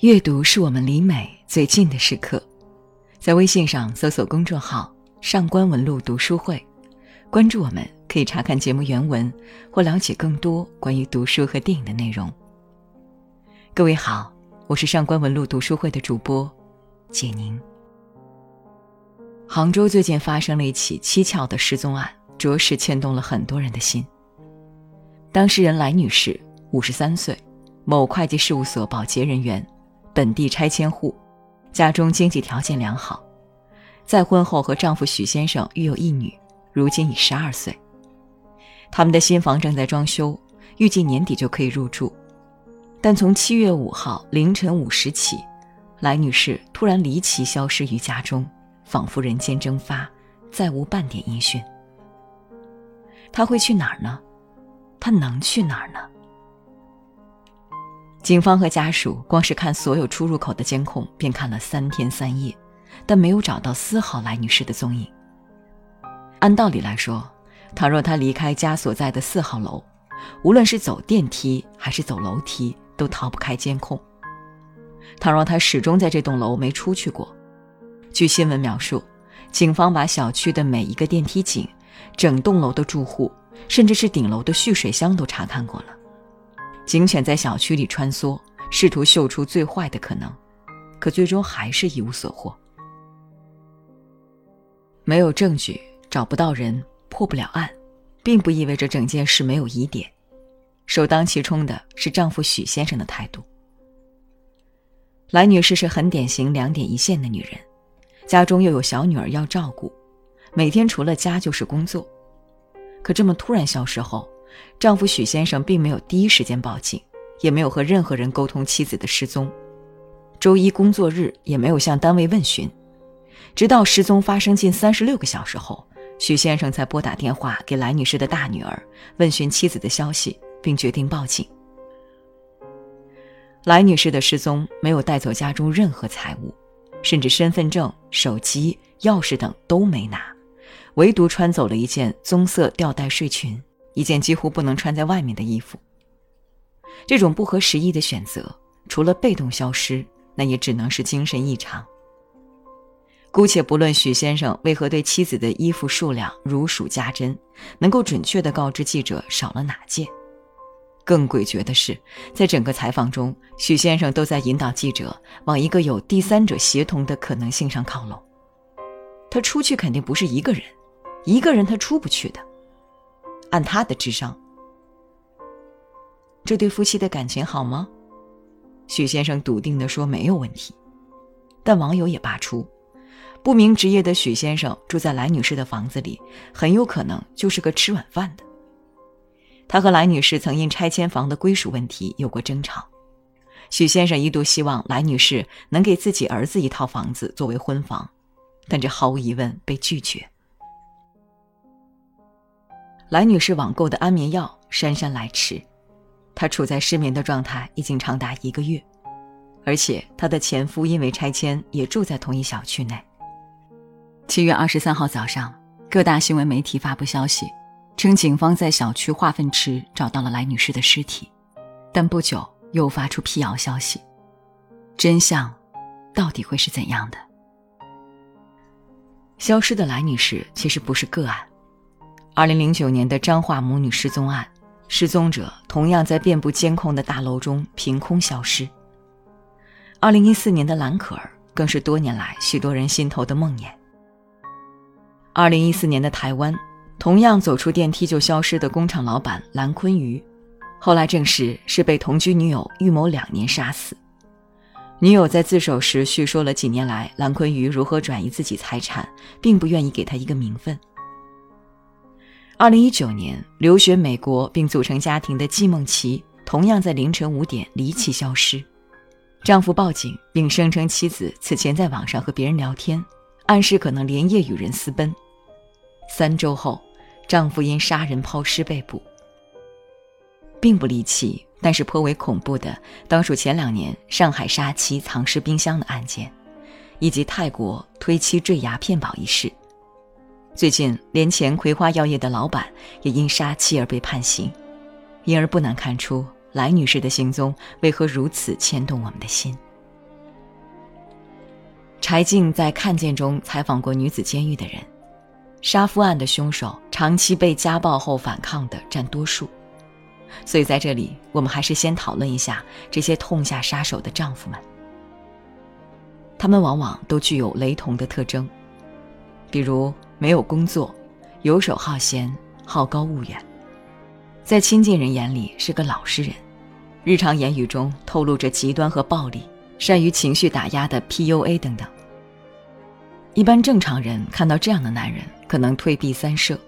阅读是我们离美最近的时刻。在微信上搜索公众号“上官文露读书会”，关注我们，可以查看节目原文或了解更多关于读书和电影的内容。各位好，我是上官文露读书会的主播简宁。杭州最近发生了一起蹊跷的失踪案，着实牵动了很多人的心。当事人来女士，五十三岁，某会计事务所保洁人员，本地拆迁户，家中经济条件良好。再婚后和丈夫许先生育有一女，如今已十二岁。他们的新房正在装修，预计年底就可以入住。但从七月五号凌晨五时起，来女士突然离奇消失于家中。仿佛人间蒸发，再无半点音讯。他会去哪儿呢？他能去哪儿呢？警方和家属光是看所有出入口的监控，便看了三天三夜，但没有找到丝毫来女士的踪影。按道理来说，倘若她离开家所在的四号楼，无论是走电梯还是走楼梯，都逃不开监控。倘若她始终在这栋楼没出去过，据新闻描述，警方把小区的每一个电梯井、整栋楼的住户，甚至是顶楼的蓄水箱都查看过了。警犬在小区里穿梭，试图嗅出最坏的可能，可最终还是一无所获。没有证据，找不到人，破不了案，并不意味着整件事没有疑点。首当其冲的是丈夫许先生的态度。来女士是很典型两点一线的女人。家中又有小女儿要照顾，每天除了家就是工作。可这么突然消失后，丈夫许先生并没有第一时间报警，也没有和任何人沟通妻子的失踪。周一工作日也没有向单位问询，直到失踪发生近三十六个小时后，许先生才拨打电话给来女士的大女儿，问询妻子的消息，并决定报警。来女士的失踪没有带走家中任何财物。甚至身份证、手机、钥匙等都没拿，唯独穿走了一件棕色吊带睡裙，一件几乎不能穿在外面的衣服。这种不合时宜的选择，除了被动消失，那也只能是精神异常。姑且不论许先生为何对妻子的衣服数量如数家珍，能够准确地告知记者少了哪件。更诡谲的是，在整个采访中，许先生都在引导记者往一个有第三者协同的可能性上靠拢。他出去肯定不是一个人，一个人他出不去的。按他的智商，这对夫妻的感情好吗？许先生笃定地说没有问题。但网友也扒出，不明职业的许先生住在来女士的房子里，很有可能就是个吃软饭的。他和来女士曾因拆迁房的归属问题有过争吵，许先生一度希望来女士能给自己儿子一套房子作为婚房，但这毫无疑问被拒绝。来女士网购的安眠药姗姗来迟，她处在失眠的状态已经长达一个月，而且她的前夫因为拆迁也住在同一小区内。七月二十三号早上，各大新闻媒体发布消息。称警方在小区化粪池找到了来女士的尸体，但不久又发出辟谣消息。真相到底会是怎样的？消失的来女士其实不是个案。二零零九年的彰化母女失踪案，失踪者同样在遍布监控的大楼中凭空消失。二零一四年的蓝可儿更是多年来许多人心头的梦魇。二零一四年的台湾。同样走出电梯就消失的工厂老板蓝坤瑜，后来证实是被同居女友预谋两年杀死。女友在自首时叙说了几年来蓝坤瑜如何转移自己财产，并不愿意给他一个名分。二零一九年留学美国并组成家庭的季梦琪，同样在凌晨五点离奇消失，丈夫报警并声称妻子此前在网上和别人聊天，暗示可能连夜与人私奔。三周后。丈夫因杀人抛尸被捕，并不离奇，但是颇为恐怖的，当属前两年上海杀妻藏尸冰箱的案件，以及泰国推妻坠崖骗保一事。最近，连前葵花药业的老板也因杀妻而被判刑，因而不难看出来女士的行踪为何如此牵动我们的心？柴静在《看见》中采访过女子监狱的人，杀夫案的凶手长期被家暴后反抗的占多数，所以在这里我们还是先讨论一下这些痛下杀手的丈夫们。他们往往都具有雷同的特征，比如没有工作，游手好闲，好高骛远，在亲近人眼里是个老实人，日常言语中透露着极端和暴力，善于情绪打压的 PUA 等等。一般正常人看到这样的男人，可能退避三舍，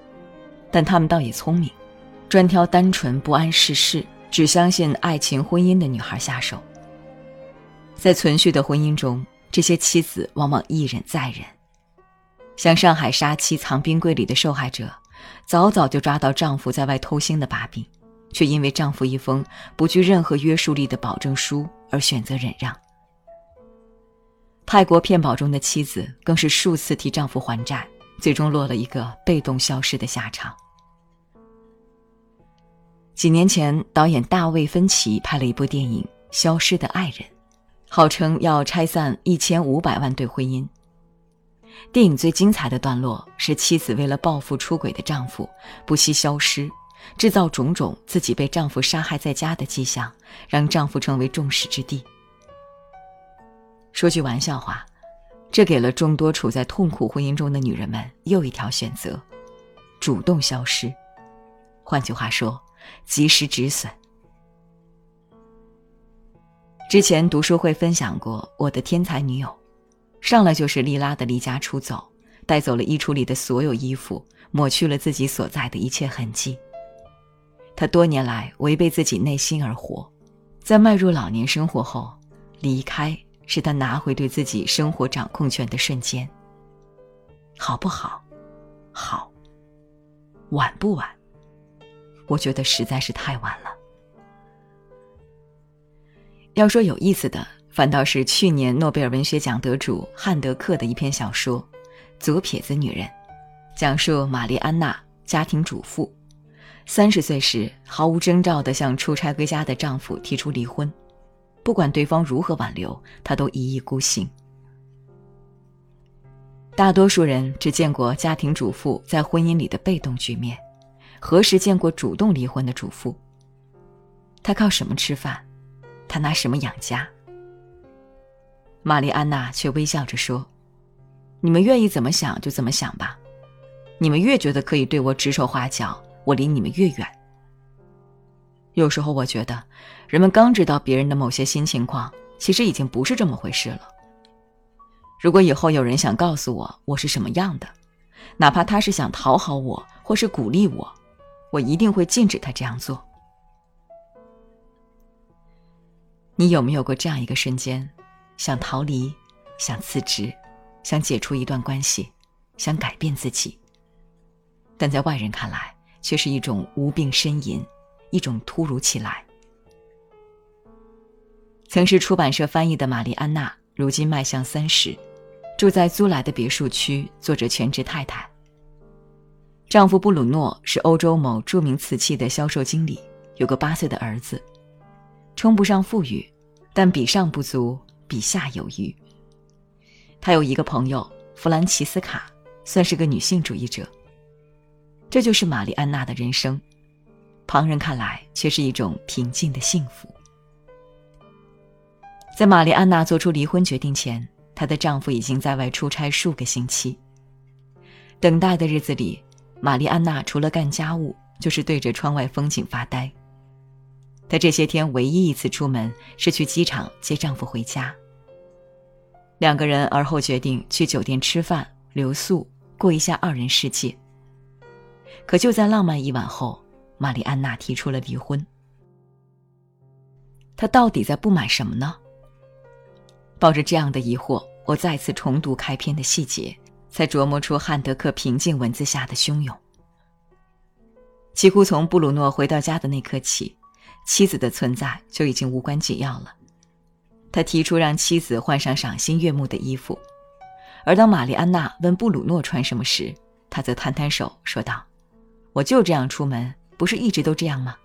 但他们倒也聪明，专挑单纯不谙世事、只相信爱情婚姻的女孩下手。在存续的婚姻中。这些妻子往往一忍再忍，像上海杀妻藏冰柜里的受害者，早早就抓到丈夫在外偷腥的把柄，却因为丈夫一封不具任何约束力的保证书而选择忍让。泰国骗保中的妻子更是数次替丈夫还债，最终落了一个被动消失的下场。几年前，导演大卫芬奇拍了一部电影《消失的爱人》。号称要拆散一千五百万对婚姻。电影最精彩的段落是妻子为了报复出轨的丈夫，不惜消失，制造种种自己被丈夫杀害在家的迹象，让丈夫成为众矢之的。说句玩笑话，这给了众多处在痛苦婚姻中的女人们又一条选择：主动消失。换句话说，及时止损。之前读书会分享过我的天才女友，上来就是利拉的离家出走，带走了衣橱里的所有衣服，抹去了自己所在的一切痕迹。她多年来违背自己内心而活，在迈入老年生活后，离开是她拿回对自己生活掌控权的瞬间。好不好？好。晚不晚？我觉得实在是太晚了。要说有意思的，反倒是去年诺贝尔文学奖得主汉德克的一篇小说《左撇子女人》，讲述玛丽安娜家庭主妇，三十岁时毫无征兆地向出差归家的丈夫提出离婚，不管对方如何挽留，她都一意孤行。大多数人只见过家庭主妇在婚姻里的被动局面，何时见过主动离婚的主妇？她靠什么吃饭？她拿什么养家？玛丽安娜却微笑着说：“你们愿意怎么想就怎么想吧。你们越觉得可以对我指手画脚，我离你们越远。有时候我觉得，人们刚知道别人的某些新情况，其实已经不是这么回事了。如果以后有人想告诉我我是什么样的，哪怕他是想讨好我或是鼓励我，我一定会禁止他这样做。”你有没有过这样一个瞬间，想逃离，想辞职，想解除一段关系，想改变自己？但在外人看来，却是一种无病呻吟，一种突如其来。曾是出版社翻译的玛丽安娜，如今迈向三十，住在租来的别墅区，做着全职太太。丈夫布鲁诺是欧洲某著名瓷器的销售经理，有个八岁的儿子。称不上富裕，但比上不足，比下有余。他有一个朋友弗兰奇斯卡，算是个女性主义者。这就是玛丽安娜的人生，旁人看来却是一种平静的幸福。在玛丽安娜做出离婚决定前，她的丈夫已经在外出差数个星期。等待的日子里，玛丽安娜除了干家务，就是对着窗外风景发呆。她这些天唯一一次出门是去机场接丈夫回家。两个人而后决定去酒店吃饭、留宿，过一下二人世界。可就在浪漫一晚后，玛丽安娜提出了离婚。她到底在不满什么呢？抱着这样的疑惑，我再次重读开篇的细节，才琢磨出汉德克平静文字下的汹涌。几乎从布鲁诺回到家的那刻起。妻子的存在就已经无关紧要了。他提出让妻子换上赏心悦目的衣服，而当玛丽安娜问布鲁诺穿什么时，他则摊摊手说道：“我就这样出门，不是一直都这样吗？”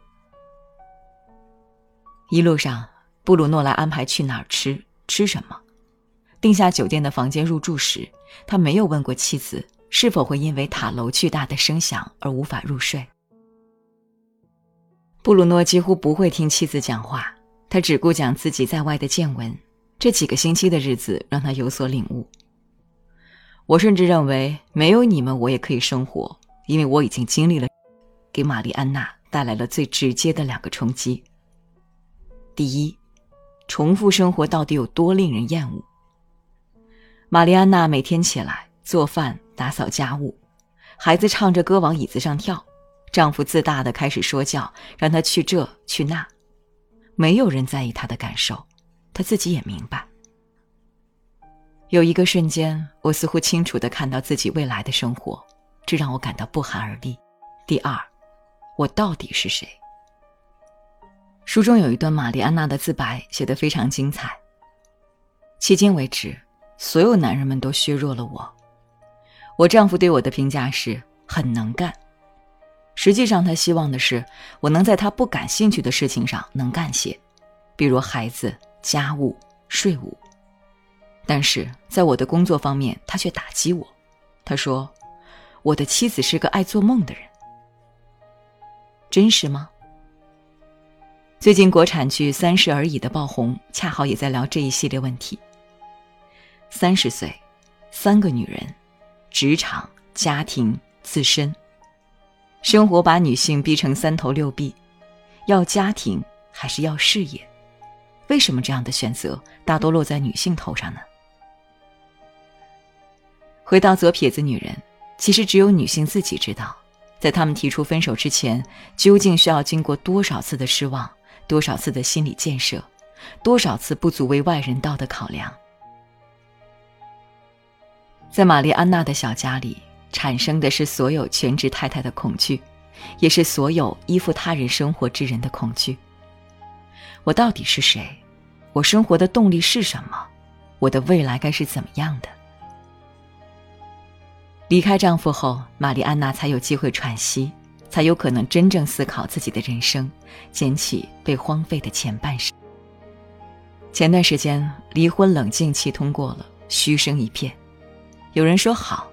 一路上，布鲁诺来安排去哪儿吃，吃什么。定下酒店的房间入住时，他没有问过妻子是否会因为塔楼巨大的声响而无法入睡。布鲁诺几乎不会听妻子讲话，他只顾讲自己在外的见闻。这几个星期的日子让他有所领悟。我甚至认为，没有你们，我也可以生活，因为我已经经历了，给玛丽安娜带来了最直接的两个冲击。第一，重复生活到底有多令人厌恶？玛丽安娜每天起来做饭、打扫家务，孩子唱着歌往椅子上跳，丈夫自大的开始说教，让她去这去那，没有人在意她的感受，她自己也明白。有一个瞬间，我似乎清楚的看到自己未来的生活，这让我感到不寒而栗。第二，我到底是谁？书中有一段玛丽安娜的自白，写得非常精彩。迄今为止。所有男人们都削弱了我。我丈夫对我的评价是很能干，实际上他希望的是我能在他不感兴趣的事情上能干些，比如孩子、家务、税务。但是在我的工作方面，他却打击我。他说：“我的妻子是个爱做梦的人。”真实吗？最近国产剧《三十而已》的爆红，恰好也在聊这一系列问题。三十岁，三个女人，职场、家庭、自身，生活把女性逼成三头六臂，要家庭还是要事业？为什么这样的选择大多落在女性头上呢？回到左撇子女人，其实只有女性自己知道，在她们提出分手之前，究竟需要经过多少次的失望，多少次的心理建设，多少次不足为外人道的考量。在玛丽安娜的小家里，产生的是所有全职太太的恐惧，也是所有依附他人生活之人的恐惧。我到底是谁？我生活的动力是什么？我的未来该是怎么样的？离开丈夫后，玛丽安娜才有机会喘息，才有可能真正思考自己的人生，捡起被荒废的前半生。前段时间，离婚冷静期通过了，嘘声一片。有人说好，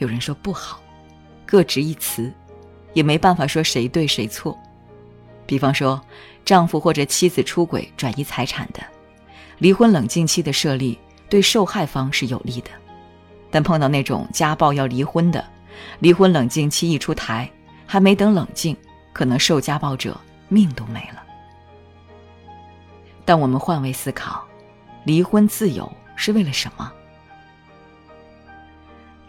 有人说不好，各执一词，也没办法说谁对谁错。比方说，丈夫或者妻子出轨转移财产的，离婚冷静期的设立对受害方是有利的；但碰到那种家暴要离婚的，离婚冷静期一出台，还没等冷静，可能受家暴者命都没了。但我们换位思考，离婚自由是为了什么？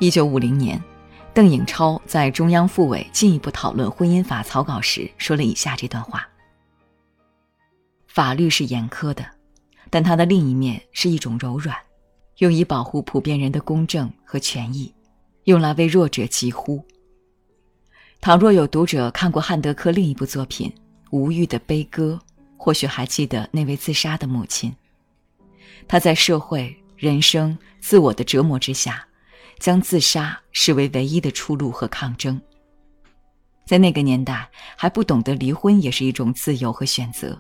一九五零年，邓颖超在中央妇委进一步讨论婚姻法草稿时说了以下这段话：“法律是严苛的，但它的另一面是一种柔软，用以保护普遍人的公正和权益，用来为弱者疾呼。倘若有读者看过汉德克另一部作品《无欲的悲歌》，或许还记得那位自杀的母亲。她在社会、人生、自我的折磨之下。”将自杀视为唯一的出路和抗争。在那个年代，还不懂得离婚也是一种自由和选择。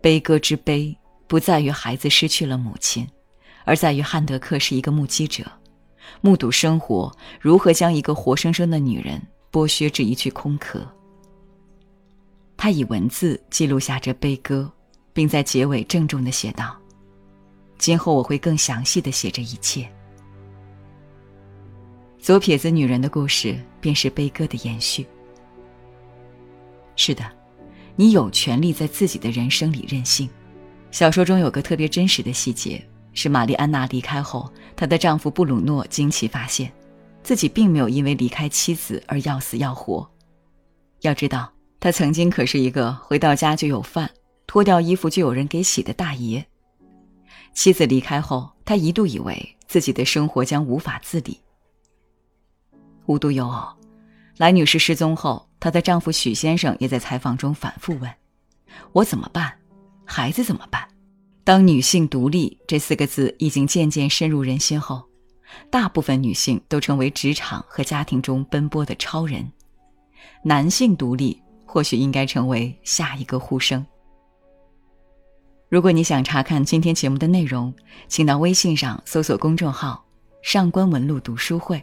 悲歌之悲，不在于孩子失去了母亲，而在于汉德克是一个目击者，目睹生活如何将一个活生生的女人剥削至一具空壳。他以文字记录下这悲歌，并在结尾郑重的写道：“今后我会更详细的写这一切。”左撇子女人的故事便是悲歌的延续。是的，你有权利在自己的人生里任性。小说中有个特别真实的细节，是玛丽安娜离开后，她的丈夫布鲁诺惊奇发现，自己并没有因为离开妻子而要死要活。要知道，他曾经可是一个回到家就有饭，脱掉衣服就有人给洗的大爷。妻子离开后，他一度以为自己的生活将无法自理。无独有偶，来女士失踪后，她的丈夫许先生也在采访中反复问：“我怎么办？孩子怎么办？”当“女性独立”这四个字已经渐渐深入人心后，大部分女性都成为职场和家庭中奔波的超人。男性独立或许应该成为下一个呼声。如果你想查看今天节目的内容，请到微信上搜索公众号“上官文露读书会”。